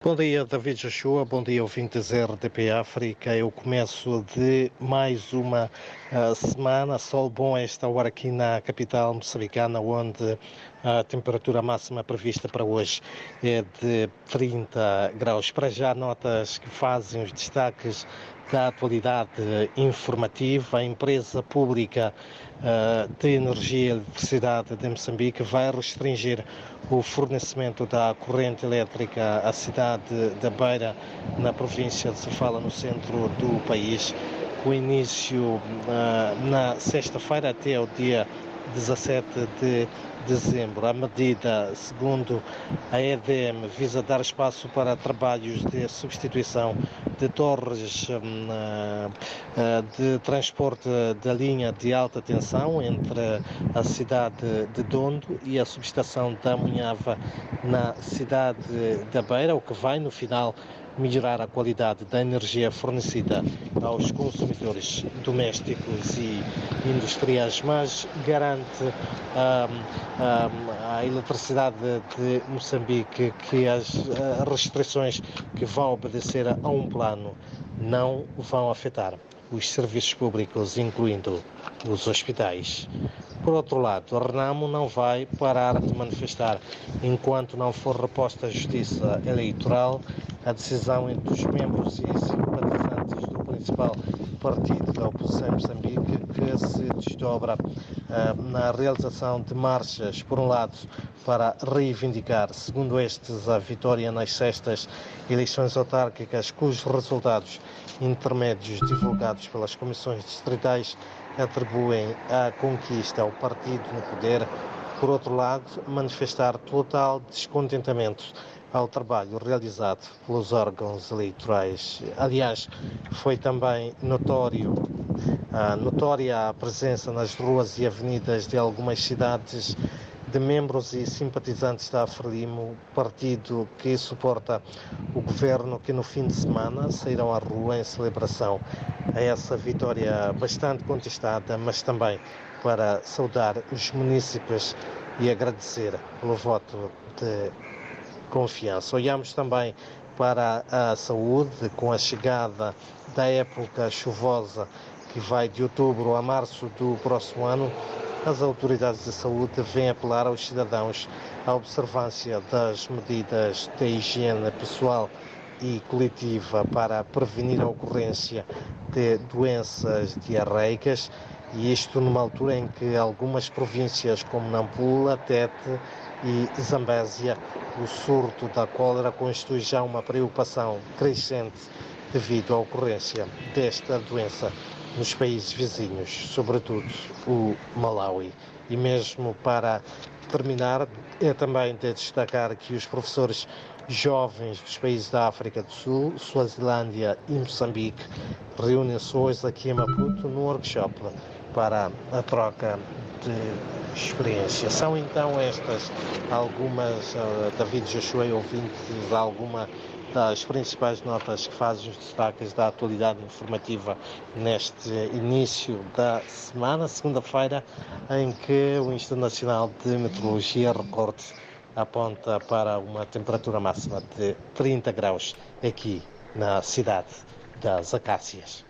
Bom dia, David Joshua. Bom dia, ouvintes RDP África. Eu começo de mais uma uh, semana. Sol bom a esta hora aqui na capital moçambicana, onde a temperatura máxima prevista para hoje é de 30 graus. Para já, notas que fazem os destaques da atualidade informativa. A empresa pública uh, de energia e eletricidade de Moçambique vai restringir o fornecimento da corrente elétrica à cidade da Beira, na província de Sofala, no centro do país, com início uh, na sexta-feira até o dia 17 de dezembro. A medida, segundo a EDM, visa dar espaço para trabalhos de substituição de torres hum, eh, eh, de transporte da linha de alta tensão entre a cidade de Dondo e a subestação da Munhava na cidade da Beira, o que vai, no final, melhorar a qualidade da energia fornecida aos consumidores domésticos e industriais, mas garante um, um, a eletricidade de Moçambique que as restrições que vão obedecer a um plano não vão afetar os serviços públicos, incluindo os hospitais. Por outro lado, a Renamo não vai parar de manifestar enquanto não for reposta a justiça eleitoral a decisão entre os membros e simpatizantes do principal partido da oposição em Moçambique que se desdobra uh, na realização de marchas, por um lado, para reivindicar, segundo estes, a vitória nas sextas eleições autárquicas, cujos resultados intermédios divulgados pelas comissões distritais atribuem a conquista ao partido no poder. Por outro lado, manifestar total descontentamento ao trabalho realizado pelos órgãos eleitorais. Aliás, foi também notório, uh, notória a presença nas ruas e avenidas de algumas cidades de membros e simpatizantes da Frelimo, partido que suporta o governo, que no fim de semana sairão à rua em celebração a essa vitória bastante contestada, mas também para saudar os munícipes e agradecer pelo voto de confiança. Olhamos também para a saúde, com a chegada da época chuvosa que vai de outubro a março do próximo ano, as autoridades de saúde vêm apelar aos cidadãos à observância das medidas de higiene pessoal e coletiva para prevenir a ocorrência de doenças diarreicas e isto numa altura em que algumas províncias como Nampula, Tete e Zambésia, o surto da cólera constitui já uma preocupação crescente devido à ocorrência desta doença nos países vizinhos, sobretudo o Malawi. E mesmo para terminar, é também de destacar que os professores jovens dos países da África do Sul, Suazilândia e Moçambique reúnem-se hoje aqui em Maputo num workshop para a troca de experiência. São então estas algumas, uh, David Joshua, ouvintes, alguma das principais notas que fazem os destaques da atualidade informativa neste início da semana, segunda-feira, em que o Instituto Nacional de Meteorologia recorte aponta para uma temperatura máxima de 30 graus aqui na cidade das Acácias.